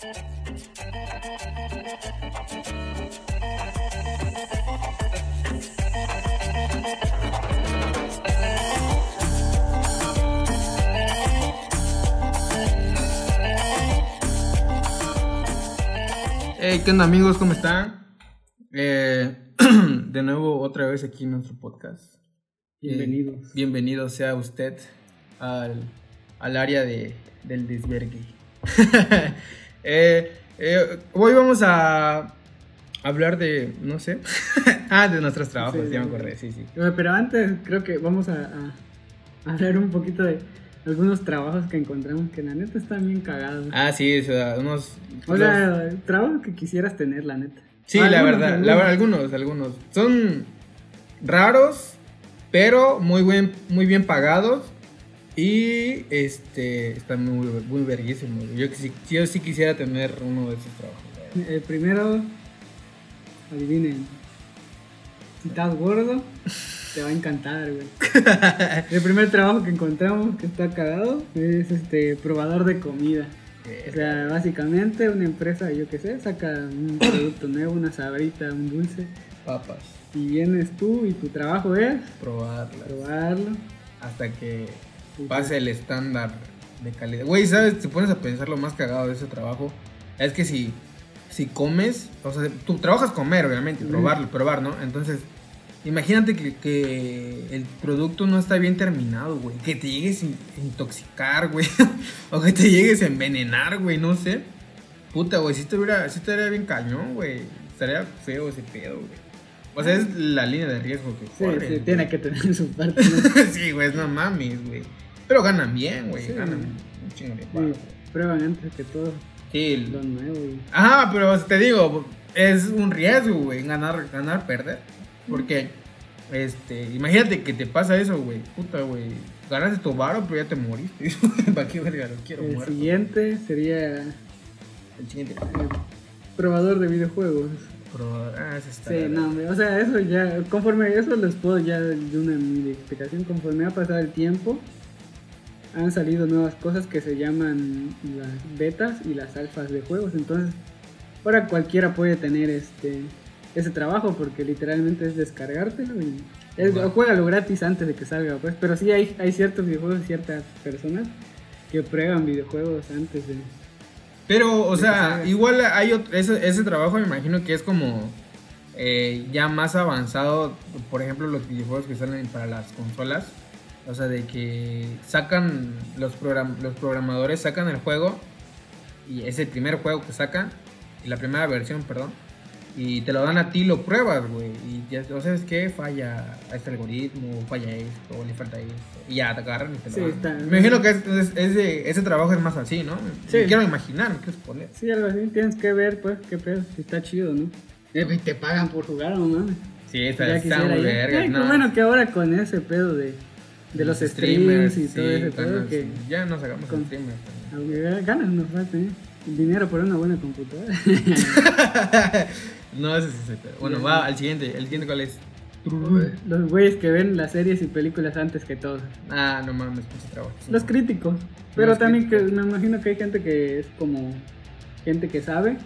Hey, ¿qué onda amigos? ¿Cómo están? Eh, de nuevo, otra vez aquí en nuestro podcast. Bienvenidos. Eh, bienvenido sea usted al, al área de, del desvergue. Eh, eh, hoy vamos a hablar de, no sé, ah, de nuestros trabajos, Sí, ya me acordé, sí, sí. Pero antes creo que vamos a, a hablar un poquito de algunos trabajos que encontramos que la neta están bien cagados. Ah, sí, o sea, unos... o sea, trabajos que quisieras tener, la neta. Sí, la Algunos, verdad, la verdad, algunos, algunos. Son raros, pero muy buen, muy bien pagados. Y este están muy, muy verguísimos. Yo, yo sí quisiera tener uno de esos trabajos. El primero, adivinen, si estás gordo, te va a encantar, güey. El primer trabajo que encontramos que está cagado es este probador de comida. O sea, básicamente una empresa, yo qué sé, saca un producto nuevo, una sabrita, un dulce, Papas, y vienes tú y tu trabajo es probarlas. probarlo. Hasta que pase el estándar de calidad. Güey, ¿sabes? Te pones a pensar lo más cagado de ese trabajo. Es que si, si comes, o sea, tú trabajas comer, obviamente, Ujú. probarlo, probar, ¿no? Entonces, imagínate que, que el producto no está bien terminado, güey. Que te llegues a in- a intoxicar, güey. o que te llegues a envenenar, güey, no sé. Puta, güey, si te hubiera, sí estaría bien cañón, güey. Estaría feo ese pedo, güey. O sea, es la línea de riesgo que Sí, sí, tiene que tener su parte. ¿no? sí, güey, no mames, güey. Pero ganan bien, güey. Sí. Ganan un chingo de güey. prueban antes que todo Sí. lo nuevo. y- Ajá, pero te digo, es un riesgo, güey, ganar, ganar, perder. Porque, este, imagínate que te pasa eso, güey. Puta, güey. Ganaste tu varo, pero ya te moriste. ¿Para qué verga lo quiero El muerto? siguiente sería El siguiente. el probador de videojuegos. Pero, ah, ese está. Sí, no, o sea, eso ya, conforme eso les puedo ya de una explicación, conforme ha pasado el tiempo, han salido nuevas cosas que se llaman las betas y las alfas de juegos, entonces ahora cualquiera puede tener este ese trabajo porque literalmente es descargártelo y es, Wow. juégalo gratis antes de que salga, pues, pero sí hay, hay ciertos videojuegos, ciertas personas que prueban videojuegos antes de... Pero, o De sea, igual hay otro, ese, ese trabajo me imagino que es como eh, ya más avanzado, por ejemplo, los videojuegos que salen para las consolas. O sea, de que sacan, los, program- los programadores sacan el juego y es el primer juego que sacan, y la primera versión, perdón, y te lo dan a ti, lo pruebas, güey, y ya, o sabes qué, falla este algoritmo, falla esto, le falta esto, y ya te agarran y te lo Sí, dan. Me imagino que es- es- ese, ese trabajo es más así, ¿no? Sí. Me quiero imaginar, quiero suponer. Sí, algo así, tienes que ver, pues, qué pedo, si está chido, ¿no? Eh, y te pagan por jugar, no mames. Sí, está, está muy verga. No. qué bueno que ahora con ese pedo de, de los streamers y todo sí, ese ganas, que. Ya nos hagamos con- streamers. aunque ganas nos falta, ¿eh? Dinero por una buena computadora. no, ese pedo. Bueno, va al siguiente. ¿El siguiente cuál es? los güeyes que ven las series y películas antes que todos. Ah, no mames, pinche trabajo. Los críticos. Pero Los también que me imagino que hay gente que es como gente que sabe,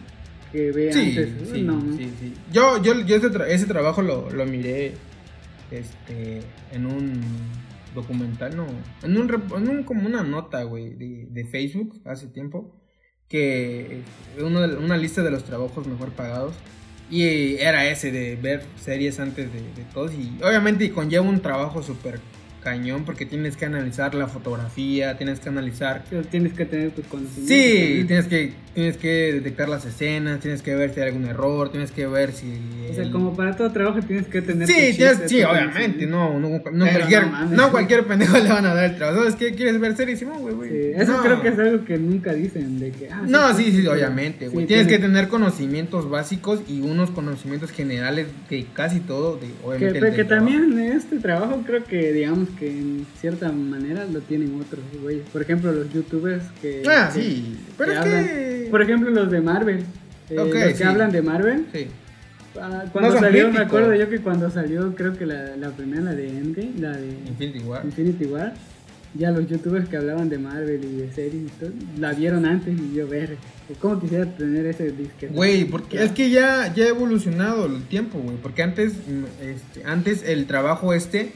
que ve Sí, antes. sí, no, no. sí, sí. Yo, yo, yo ese, tra- ese trabajo lo, lo miré este, en un documental, no, en un, en un como una nota, güey, de, de Facebook hace tiempo, que de- una lista de los trabajos mejor pagados y era ese de ver series antes de, de todos y obviamente conlleva un trabajo súper cañón porque tienes que analizar la fotografía, tienes que analizar Pero Tienes que tener tus conocimientos. Sí, tienes que, tienes que detectar las escenas, tienes que ver si hay algún error, tienes que ver si... O sea, el- como para todo trabajo tienes que tener Sí, tienes- sí, obviamente, no, no, no, cualquier, no cualquier pendejo le van a dar el trabajo. ¿Sabes qué? ¿Quieres ver series? No, güey, güey. Sí, eso No. creo que es algo que nunca dicen de que ah, No, sí, sí, obviamente, güey. sí, tienes que tener conocimientos básicos y unos conocimientos generales de casi todo, de, que, obviamente. pero el que trabajo. también este trabajo creo que digamos que en cierta manera lo tienen otros güeyes. Por ejemplo, los youtubers que Ah, que- sí, pero que es hablan- que... por ejemplo, los de Marvel. eh, Ok, los que sí. hablan de Marvel. Sí. ah, cuando son salió, me acuerdo yo que cuando salió, creo que la, la primera, la de Endgame, la de Infinity War. Infinity War, ya los youtubers que hablaban de Marvel y de series y todo, la vieron antes y yo ver. ¿Cómo quisiera tener ese disque? Güey, porque es que ya, ya ha evolucionado el tiempo, güey. Porque antes, mm, este, antes el trabajo este,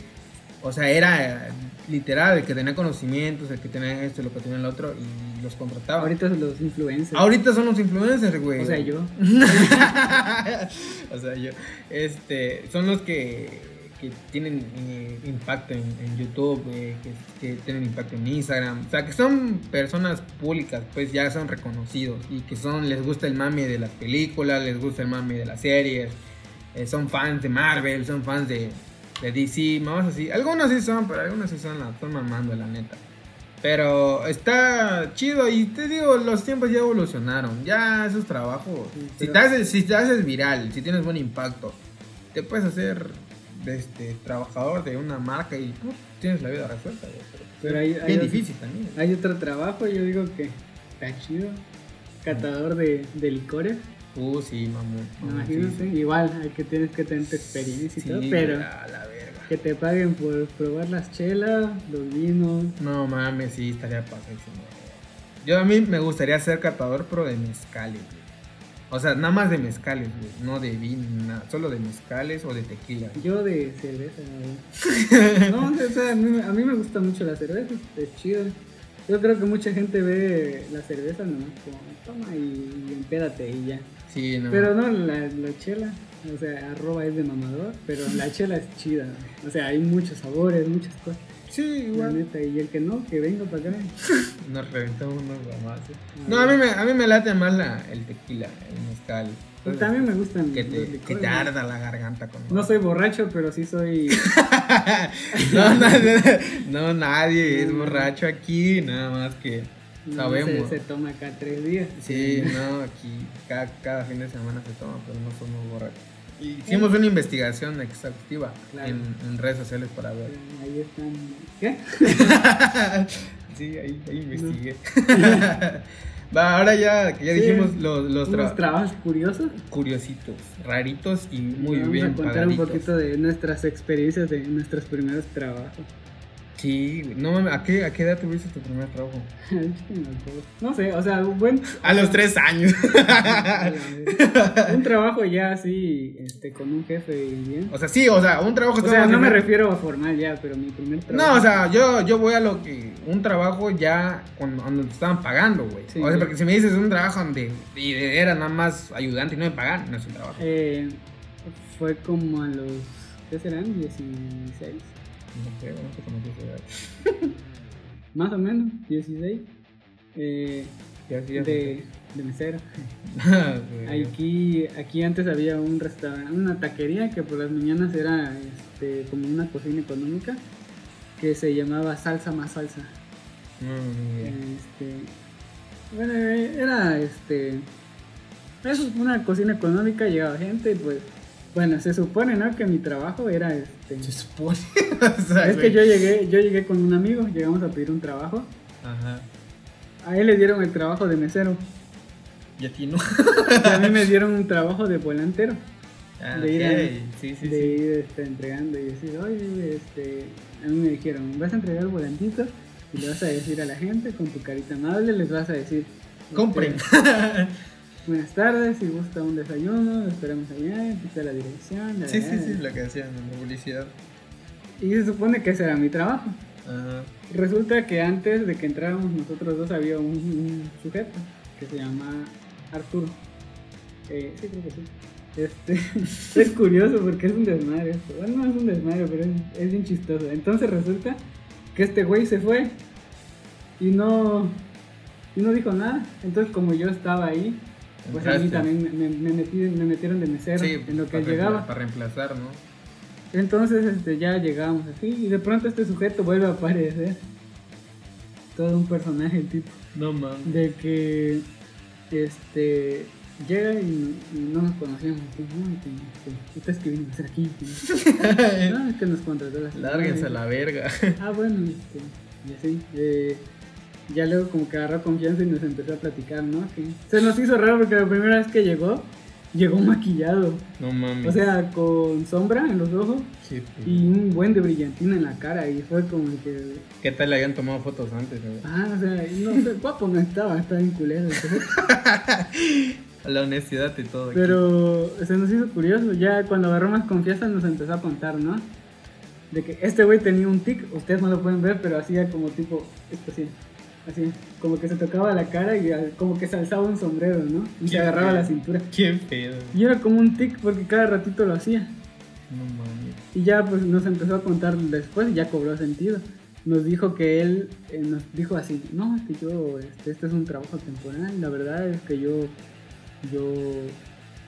o sea, era literal, el que tenía conocimientos, el que tenía esto, lo que tenía el otro, y los contrataba. Ahorita son los influencers. Ahorita son los influencers, güey. O sea, yo. o sea, yo. Este, son los que que tienen eh, impacto en, YouTube, eh, que, tienen impacto en Instagram, o sea, que son personas públicas, pues ya son reconocidos y que son, les gusta el mame de las películas, les gusta el mame de las series, eh, son fans de Marvel, son fans de, de DC, vamos así, algunos sí son, pero algunos sí son, la están mamando, la neta. Pero está chido y te digo, los tiempos ya evolucionaron. Ya esos trabajos. si, te haces, si te haces viral, si tienes buen impacto, te puedes hacer este, trabajador de una marca y tienes la vida resuelta. Pero, hay, difícil también. Hay otro trabajo, yo digo que está chido. Catador de, de licores. Uh, sí, mamón. Imagínate, igual hay que tienes que tener tu experiencia y todo, pero que te paguen por probar las chelas, los vinos. No mames, sí, estaría pasadísimo. Yo a mí me gustaría ser catador, pero de mezcales, o sea, nada más de mezcales, No de vino, nada. Solo de mezcales o de tequila. Yo de cerveza, No, o sea, a mí, me gusta mucho la cerveza. Es chido. Yo creo que mucha gente ve la cerveza nomás como toma y, empédate y ya. Sí, no. Pero no, la, chela. O sea, arroba es de mamador, pero la chela es chida. O sea, hay muchos sabores, muchas cosas. Sí, igual. y el que no, que venga para acá. Nos reventamos unos guamazos. No, a mí, me, a mí me late más la, el tequila, el mezcal. también me gustan. Que te, que te arda la garganta con. No soy borracho, pero sí soy. no, no, nadie es borracho aquí, nada más que. Sabemos. Se, toma cada tres días. Sí, no, aquí cada, cada fin de semana se toma, pero no somos borrachos. Hicimos una investigación exhaustiva en, redes sociales para ver. Ahí están. ¿Qué? sí, ahí, ahí investigué. Va, ahora ya, ya dijimos los, los trabajos curiosos. Curiositos, raritos y muy bien. Vamos a contar un poquito de nuestras experiencias de nuestros primeros trabajos. Sí, no ¿a qué, ¿a qué edad tuviste tu primer trabajo? no sé, o sea, un buen... A los tres años. un trabajo ya así, este, con un jefe y bien. O sea, sí, o sea, un trabajo... O sea, no me refiero a formal ya, pero mi primer trabajo... No, o sea, yo, yo voy a lo que... Un trabajo ya cuando, te estaban pagando, güey. o sea, porque si me dices un trabajo donde y era nada más ayudante y no me pagan, no es un trabajo. Eh, fue como a los... ¿Qué serán? 16. Más o menos, 16. Eh, de, de mesero. Ah, aquí, aquí antes había un restaurante, una taquería que por las mañanas era este, como una cocina económica que se llamaba Salsa más Salsa. este, bueno, era este. Es una cocina económica, llegaba gente y pues bueno, se supone, ¿no? Que mi trabajo era este. Se supone. es que yo llegué, yo llegué con un amigo, llegamos a pedir un trabajo. Ajá. A él le dieron el trabajo de mesero. Y a ti no. y a mí me dieron un trabajo de volantero. Ah, de ir, sí, sí, de ir este, entregando y decir, oye, este, a mí me dijeron, vas a entregar el volantito y le vas a decir a la gente con tu carita amable, les vas a decir, compren. Este, Buenas tardes, si gusta un desayuno, esperamos allá, aquí la dirección. sí, sí, sí, lo que decían en la publicidad. Y se supone que ese era mi trabajo. Ajá. Resulta que antes de que entráramos nosotros dos había un, sujeto que se llama Arturo. Eh, sí, creo que sí. Este, es curioso porque es un desmadre esto. Bueno, no es un desmadre, pero es, es bien chistoso. Entonces resulta que este güey se fue y no, y no dijo nada. Entonces como yo estaba ahí, pues a mí también me, me, me metieron de mesero en lo que llegaba. Para reemplazar, ¿no? Entonces este, ya llegamos así y de pronto este sujeto vuelve a aparecer. Todo un personaje tipo. No mames. De que este llega y, no nos conocíamos. No, que, que vino a hacer aquí? no, es que nos contrató la Lárguense a la verga. Ah, bueno, este, y así. Eh, ya luego como que agarró confianza y nos empezó a platicar, ¿no? se nos hizo raro porque la primera vez que llegó, llegó maquillado. No mames. O sea, con sombra en los ojos pedo. y un buen de brillantina en la cara. Y fue como que. ¿Qué tal le habían tomado fotos antes, güey? Ah, o sea, no sé, guapo no estaba, estaba bien culero. La honestidad y todo. aquí. Pero se nos hizo curioso. Ya cuando agarró más confianza nos empezó a contar, ¿no? De que este güey tenía un tic, ustedes no lo pueden ver, pero hacía como tipo, esto así, así, como que se tocaba la cara y como que se alzaba un sombrero, ¿no? Y se agarraba la cintura. Qué pedo. Y era como un tic porque cada ratito lo hacía. No mames. Y ya pues nos empezó a contar después y ya cobró sentido. Nos dijo que él, eh, nos dijo así, no, es que yo, este, este es un trabajo temporal, la verdad es que yo, yo,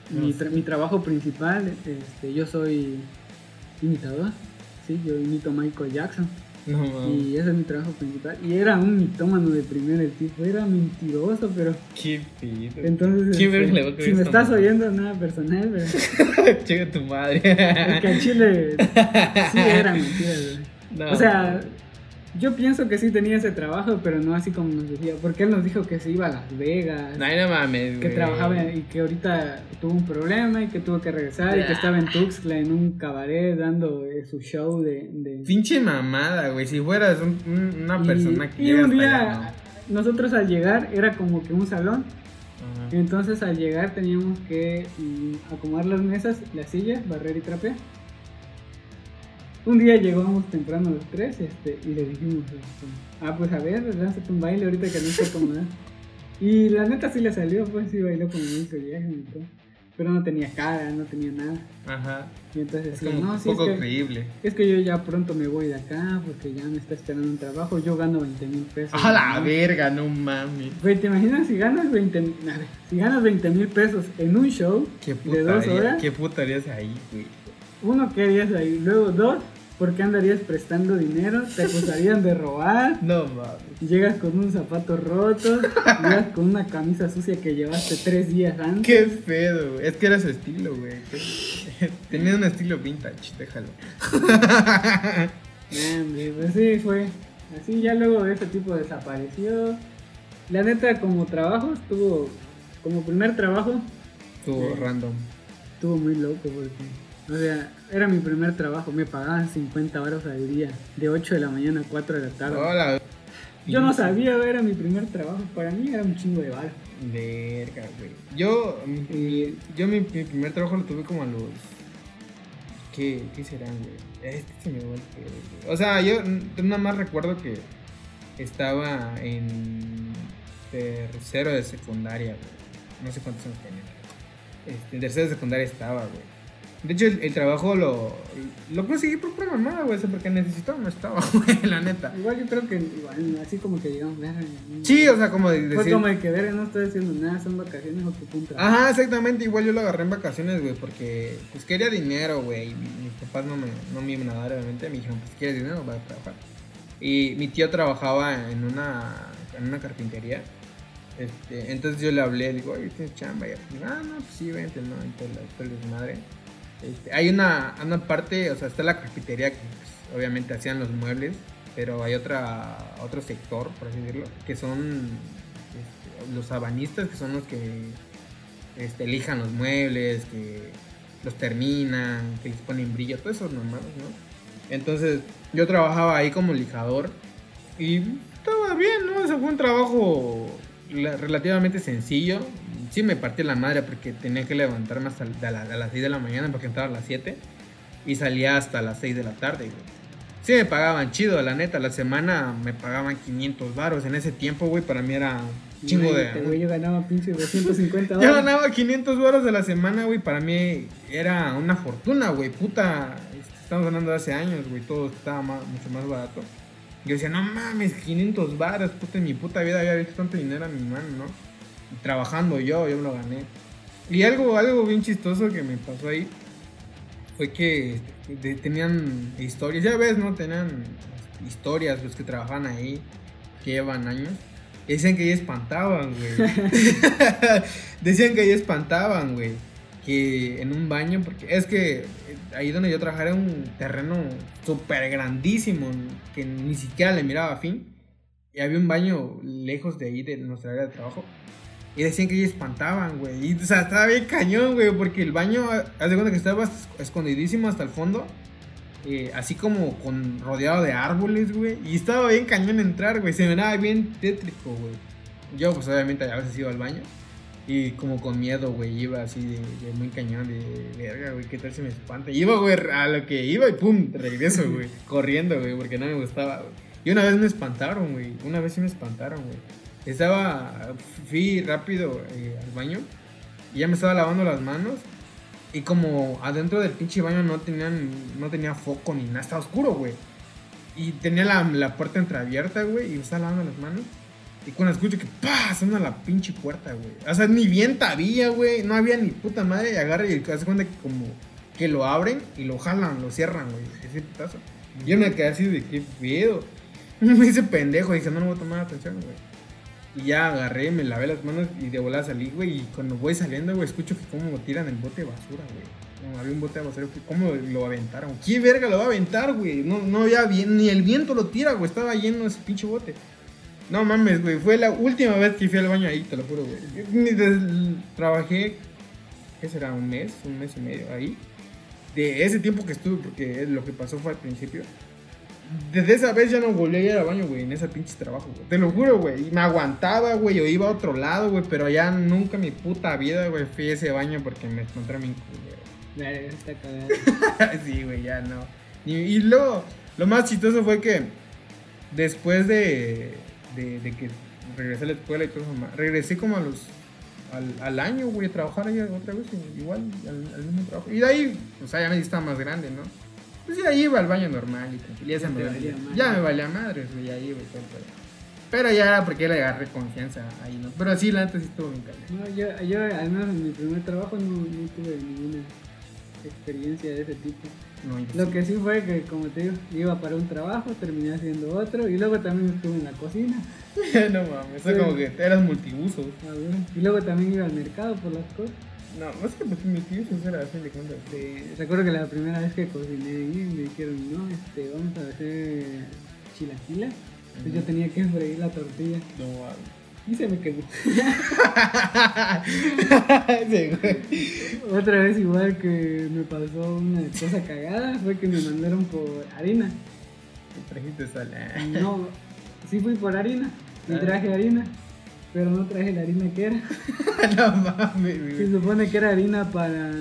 No mi, mi trabajo principal, este, yo soy imitador, sí, yo imito a Michael Jackson No y ese es mi trabajo principal. Y era un mitómano de primera el tipo, era mentiroso, pero Qué pedo. entonces, ¿Quién este, verga le va a creer si me estás mamá? oyendo, nada personal, pero... Llega tu madre. Es que al chile sí era mentira. No, O sea, yo pienso que sí tenía ese trabajo, pero no así como nos decía. Porque él nos dijo que se iba a Las Vegas, No, no mames, que güey. trabajaba y que ahorita tuvo un problema y que tuvo que regresar y que estaba en Tuxtla en un cabaret dando eh, su show de... de- Pinche mamada, güey. Si fueras un- un- una y, persona que y llega un hasta día allá, nosotros al llegar era como que un salón. ¿no? Ajá. Entonces al llegar teníamos que mm, acomodar las mesas, las sillas, barrer y trapear. Un día llegamos temprano los tres este, y le dijimos, este, ah pues a ver, lánzate un baile ahorita que no está acomodado. Y la neta sí le salió, pues sí bailó vieja y todo. Pero no tenía cara, no tenía nada. Ajá. Y entonces Es decía, como no, un sí, es poco que, creíble. es que yo ya pronto me voy de acá porque ya me está esperando un trabajo. Yo gano 20 mil pesos. A la ¿no? verga, no mames. Güey, ¿te imaginas si ganas 20 a ver, si ganas 20 mil pesos en un show ¿Qué de dos horas? ¿Qué puta harías ahí, güey? Uno, ¿qué harías ahí? Luego, dos, ¿por qué andarías prestando dinero? Te acusarían de robar. No mames. Llegas con un zapato roto, llegas con una camisa sucia que llevaste tres días antes. Qué pedo, güey. Es que era su estilo, güey. Tenía un estilo vintage, déjalo. Hombre, pues sí, fue. Así ya luego ese tipo desapareció. La neta, como trabajo, estuvo. Como primer trabajo, Estuvo Sí. random. estuvo muy loco porque. O sea, era mi primer trabajo, me pagaban 50 horas al día, de 8 de la mañana a 4 de la tarde. Hola. Yo no sabía, era mi primer trabajo, para mí era un chingo de bar. Verga, güey. Yo, mi, yo mi, mi primer trabajo lo tuve como a los. ¿Qué, qué serán, güey? Este se me va el pedo, güey. O sea, yo nada más recuerdo que estaba en tercero de secundaria, güey. No sé cuántos años tenía. Este, en tercero de secundaria estaba, güey. De hecho, el, el trabajo lo, lo conseguí por pura mamada, güey. Porque necesitaba, no estaba, güey, la neta. Igual yo creo que, igual, así como que digamos, "Verga, mm". Sí, o sea, como de Fue decir. como de que, verga, no estoy haciendo nada, son vacaciones o un trabajo. Ajá, exactamente, igual yo lo agarré en vacaciones, güey, porque pues quería dinero, güey, y mis papás no me, no me iban a dar, obviamente, me dijeron, pues quieres dinero, va a trabajar. Y mi tío trabajaba en una, en una carpintería, este, entonces yo le hablé, digo, oye, tienes chamba, y ah, no, pues sí, vente, no, entonces el desmadre. Este, hay una, una parte, o sea, está la carpintería que pues, obviamente hacían los muebles, pero hay otra, otro sector, por así decirlo, que son este, los abanistas, que son los que este, lijan los muebles, que los terminan, que les ponen brillo, todo eso normal, ¿no? Entonces yo trabajaba ahí como lijador y estaba bien, ¿no? Ese fue un trabajo la- relativamente sencillo. Sí me partí la madre porque tenía que levantarme hasta de la- a las 6 de la mañana porque entraba a las 7 y salía hasta las 6 de la tarde, güey. Sí me pagaban chido, la neta, la semana me pagaban 500 varos. En ese tiempo, güey, para mí era chingo de... Imagínate, güey, yo ganaba pinche 250 Yo dólares. ganaba 500 varos de la semana, güey. Para mí era una fortuna, güey. Puta, estamos hablando de hace años, güey. Todo estaba más- mucho más barato. Yo decía, no mames, 500 varos. Puta, en mi puta vida había visto tanto dinero en mi mano, ¿no? Trabajando yo, yo me lo gané. Y algo, algo bien chistoso que me pasó ahí fue que este, de- tenían historias. Ya ves, ¿no? Tenían historias los que trabajaban ahí, que llevan años. Decían que ahí espantaban, güey. Decían que ahí espantaban, güey. Que en un baño, porque es que ahí donde yo trabajaba era un terreno súper grandísimo, que ni siquiera le miraba a fin. Y había un baño lejos de ahí, de nuestra área de trabajo. Y decían que ellos espantaban, güey. Y, o sea, estaba bien cañón, güey, porque el baño, haz de cuenta que estaba escondidísimo hasta el fondo. Eh, así como con rodeado de árboles, güey. Y estaba bien cañón entrar, güey. Se me daba bien tétrico, güey. Yo, pues obviamente a veces iba al baño. Y como con miedo, güey, iba así de, muy cañón, de verga, güey, qué tal si me espanta. Iba, güey, a lo que iba y pum, regreso, güey, corriendo, güey, porque no me gustaba, güey. Y una vez me espantaron, güey, una vez sí me espantaron, güey. Estaba, fui rápido eh, al baño y ya me estaba lavando las manos. Y como adentro del pinche baño no tenían, no tenía foco ni nada, estaba oscuro, güey. Y tenía la, la puerta entreabierta, güey, y me estaba lavando las manos. Y cuando escucho que ¡pah! suena la pinche puerta, güey. O sea, ni viento había, güey. No había ni puta madre. Y agarra y hace cuenta que como que lo abren y lo jalan, lo cierran, güey. Ese putazo. Yo me quedé así de qué pedo. Me hice pendejo. Dije, no, no voy a tomar atención, güey. Y ya agarré, me lavé las manos y de volada salí, güey. Y cuando voy saliendo, güey, escucho que como tiran el bote de basura, güey. Había un bote de basura, ¿cómo lo aventaron? ¿Qué verga lo va a aventar, güey? No, no había bien, ni el viento lo tira, güey. Estaba lleno ese pinche bote. No mames, güey. Fue la última vez que fui al baño ahí, te lo juro, güey. Trabajé, ¿qué será? ¿Un mes? Un mes y medio ahí. De ese tiempo que estuve, porque lo que pasó fue al principio. Desde esa vez ya no volví a ir al baño, güey, en ese pinche trabajo, güey. Te lo juro, güey. Y me aguantaba, güey. O iba a otro lado, güey. Pero ya nunca en mi puta vida, güey, fui a ese baño porque me encontré a mi está cagado. sí, güey, ya no. Y, y luego, lo más chistoso fue que después de de, que regresé a la escuela y todo eso. Regresé como a los. Al, al año, güey, a trabajar ahí otra vez, igual, al, mismo trabajo. Y de ahí, o sea, ya me estaba más grande, ¿no? Pues ya iba al baño normal y ya, se me valía, ya me valía madres, güey, ya iba y todo. Pero ya era porque le agarré confianza ahí, ¿no? Pero sí, la neta sí estuvo bien No, yo, yo, al menos en mi primer trabajo no, no tuve ninguna experiencia de ese tipo. Lo que sí fue que, como te digo, iba para un trabajo, terminé haciendo otro y luego también estuve en la cocina. no mames, eso como que eras multiuso. Ah, y luego también iba al mercado por las cosas. No, es que pues multiuso era así de cuenta. recuerdo que la primera vez que cociné ahí me dijeron, no, este, vamos a hacer chilaquilas. Entonces yo tenía que freír la tortilla. No mames y se me quemó. Otra vez igual que me pasó una cosa cagada fue que me mandaron por harina. ¿Trajiste sal? no, sí fui por harina ah. traje harina, pero no traje la harina que era. no mames. Se supone que era harina para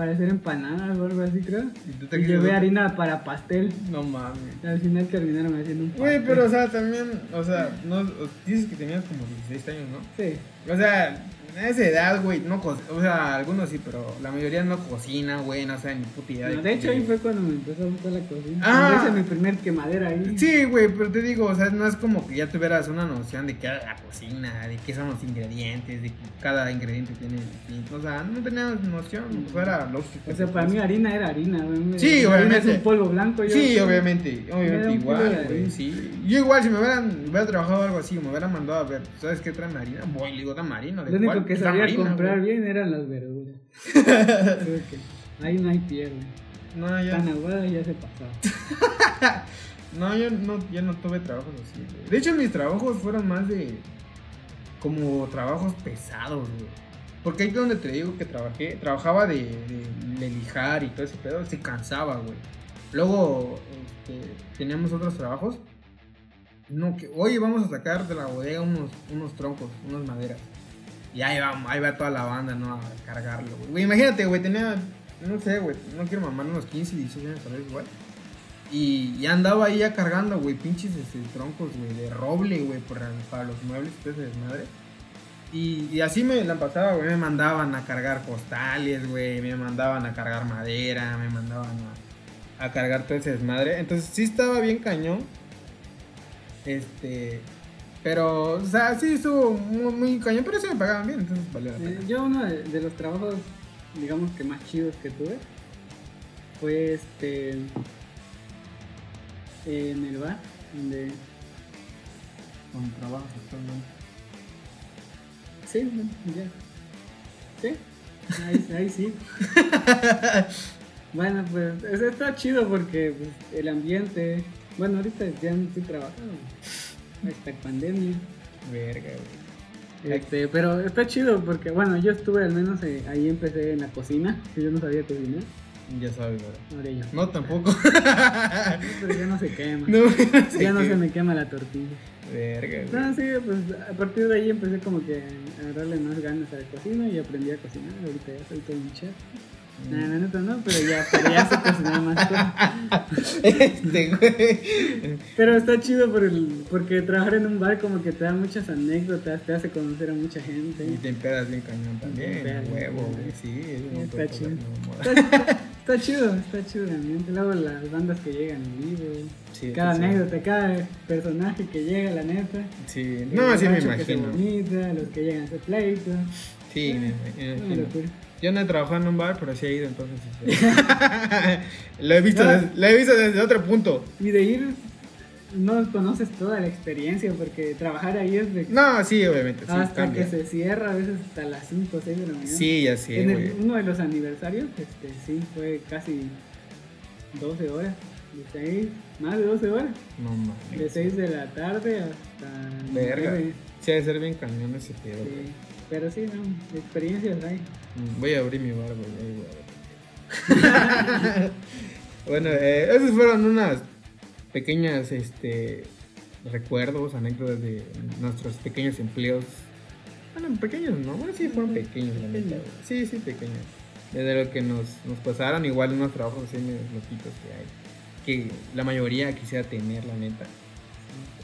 para hacer empanadas o algo así, creo. Y, llevé harina para pastel. No mames. Al final terminaron haciendo un pastel. Güey, pero o sea, también, o sea, no, dices que tenías como 16 años, ¿no? Sí. O sea, a esa edad, güey, no o sea, algunos sí, pero la mayoría no cocina, güey, no saben ni puta idea. de, hecho, ahí fue cuando me empezó a gustar la cocina. Ah, hice mi primer quemadera ahí. Sí, güey, pero te digo, o sea, no es como que ya tuvieras una noción de qué era la cocina, de qué son los ingredientes, de que cada ingrediente tiene distinto. O sea, no tenías noción, pues era lógico. O sea, para mí harina era harina, güey. Sí, obviamente. es un polvo blanco. Yo sí, obviamente, obviamente igual, güey, sí. Yo igual, si me hubieran, hubiera trabajado algo así, me hubieran mandado a ver, ¿sabes qué traen harina? Voy, digo, tan marino, de Lo que sabía comprar bien eran las verduras. ahí no hay pierde. No, ya. Tan aguada ya se pasó. no, yo no, yo no tuve trabajos así, De hecho, mis trabajos fueron más de. como trabajos pesados, güey. Porque ahí donde te digo que trabajé, trabajaba de, de, lijar y todo ese pedo, se cansaba, güey. Luego este, teníamos otros trabajos. No, que, oye, vamos a sacar de la bodega unos, unos troncos, unas maderas. Y ahí va, ahí va toda la banda, ¿no? A cargarlo, güey. Imagínate, güey, tenía, no sé, güey, no quiero mamar unos 15, 16 años tal vez igual. Y, y, andaba ahí ya cargando, güey, pinches este, troncos, güey, de roble, güey, para, los muebles todo desmadre. Y, y, así me la pasaba, güey, me mandaban a cargar postales, güey, me mandaban a cargar madera, me mandaban a, a cargar todo ese desmadre. Entonces sí estaba bien cañón. Este, pero, o sea, sí estuvo muy, muy cañón, pero sí me pagaban bien, entonces valió la pena. yo uno de, los trabajos, digamos que más chidos que tuve, fue este en el bar, donde... Con trabajo actualmente. Sí, ya. Sí, ahí, ahí sí. bueno, pues está chido porque pues, el ambiente... Bueno, ahorita ya no estoy trabajando hasta pandemia. Verga, güey. Este, pero está chido porque, bueno, yo estuve al menos eh, ahí empecé en la cocina, que yo no sabía cocinar. Ya sabes, ¿verdad? No, tampoco. Pero ya no se quema. no, ya no se me quema la tortilla. Verga, güey. No, sí, pues a partir de ahí empecé como que a darle más ganas a la cocina y aprendí a cocinar. Ahorita ya soy todo un chef. La neta no, pero ya, pero ya sé cocinar más. Este, güey. Pero está chido por el, porque trabajar en un bar como que te da muchas anécdotas, te hace conocer a mucha gente. Y te empedas bien cañón también. Huevo, güey. Sí, es un Está chido. no, Está, está chido, está chido el ambiente. Luego las bandas que llegan en vivo, Sí, cada anécdota, cada personaje que llega, la neta. Sí, no, sí me imagino. los que llegan a hacer pleito. Sí, me imagino. Yo no he trabajado en un bar, pero sí he ido, entonces. este, lo, he visto desde, lo he visto desde otro punto. Y de ir, no conoces toda la experiencia porque trabajar ahí es de No, sí, obviamente. Sí, hasta cambia. que se cierra, a veces hasta las 5 o 6 de la mañana. Sí, ya sé, en el- uno de los aniversarios, este, sí, fue casi 12 horas. De 6, más de 12 horas. No mames. De 6 de la tarde hasta. Verga. Sí, ha de ser bien cañón ese pedo. Sí. Pero sí, no, experiencias hay. Mm, Voy a abrir mi bar, güey. ahí, güey. bueno, eh, esos fueron unas pequeñas este, recuerdos, anécdotas de nuestros pequeños empleos. Bueno, pequeños, ¿no? Bueno, sí, fueron pequeños, la neta. Sí, sí, pequeños. Desde lo que nos, nos pasaron, igual unos trabajos así loquitos que hay. Que la mayoría quisiera tener, la neta.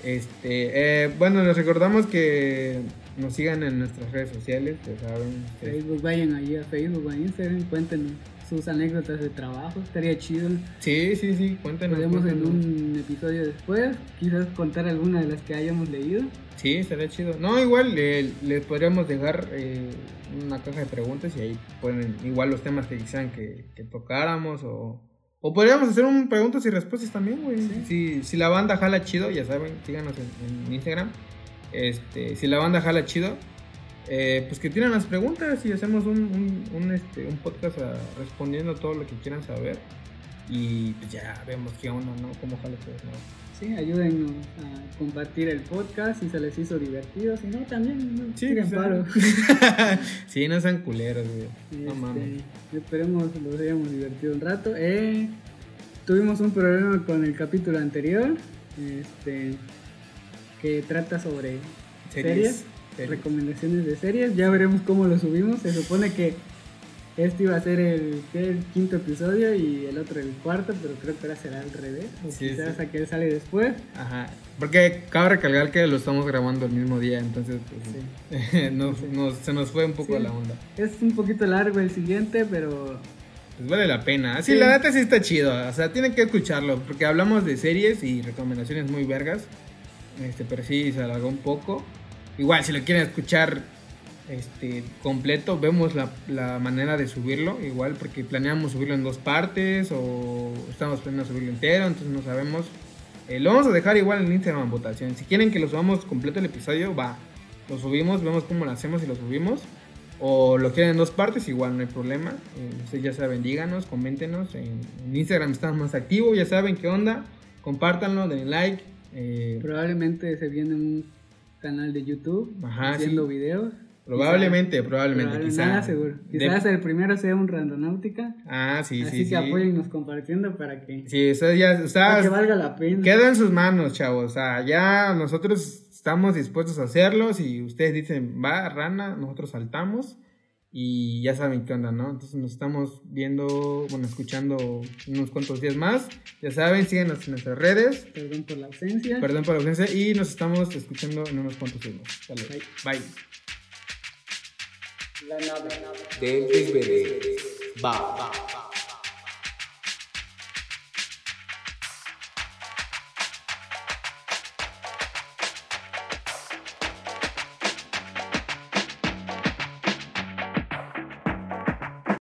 Este, eh, bueno, les recordamos que nos sigan en nuestras redes sociales, ya saben. Facebook, vayan ahí a Facebook a Instagram, cuéntenos sus anécdotas de trabajo. Estaría chido. Sí, sí, sí, cuéntanos. Podemos en un episodio después, quizás contar alguna de las que hayamos leído. Sí, estaría chido. No, igual eh, les podríamos dejar eh, una caja de preguntas y ahí ponen igual los temas que quisieran que, que tocáramos o, o podríamos hacer un preguntas y respuestas también, güey. Si, si la banda jala chido, ya saben, síganos en, en Instagram. Este, si la banda jala chido, eh, pues que tiran las preguntas y hacemos un, un, un, este, un podcast ah, respondiendo todo lo que quieran saber. Y pues ya vemos qué onda, ¿no? Cómo jala todo, ¿no? Sí, ayúdennos a compartir el podcast si se les hizo divertido. Si no, también no, Sí, tiren pues, paro. sí, no sean culeros, güey. No Este, mames. esperemos los hayamos divertido un rato. Eh, tuvimos un problema con el capítulo anterior, este, que trata sobre series, Series. Recomendaciones de series. Ya veremos cómo lo subimos. Se supone que este iba a ser el, el quinto episodio y el otro el cuarto, pero creo que ahora será al revés. O Sí, quizás sí. aquel sale después. Ajá. Porque cabe recalcar que lo estamos grabando el mismo día, entonces pues, nos- nos- se nos fue un poco Sí. la onda. Es un poquito largo el siguiente, pero Pues vale la pena. Sí, Sí. la neta sí está chido. O sea, tienen que escucharlo. Porque hablamos de series y recomendaciones muy vergas. Este, pero sí se alargó un poco. Igual, si lo quieren escuchar este, completo, vemos la, la manera de subirlo. Igual, porque planeamos subirlo en dos partes o estamos planeando subirlo entero, entonces no sabemos. Eh, lo vamos a dejar igual en Instagram en votación. Si quieren que lo subamos completo el episodio, va. Lo subimos, vemos cómo lo hacemos y lo subimos. O lo quieren en dos partes, igual no hay problema. Eh, ustedes ya saben, díganos, coméntenos. En, Instagram estamos más activos, ya saben qué onda. Compártanlo, denle like. eh, probablemente se viene un canal de YouTube Ajá, haciendo sí. videos. probablemente, probablemente, Probable- quizá. Nada seguro. De- Quizás el primero sea un randonáutica. Ah, sí, así sí, que sí. apóyennos compartiendo para que, Sí, ustedes ya, para ustedes- que valga la pena. Queda en sus manos, chavos. O sea, ya nosotros estamos dispuestos a hacerlo. Si ustedes dicen, va, rana, nosotros saltamos. Y ya saben qué onda, ¿no? Entonces nos estamos viendo, bueno, escuchando unos cuantos días más. Ya saben, síganos en nuestras redes. Perdón por la ausencia. Perdón por la ausencia. Y nos estamos escuchando en unos cuantos días más. Dale, Bye. bye. La nave. Del Big Bebé. Va.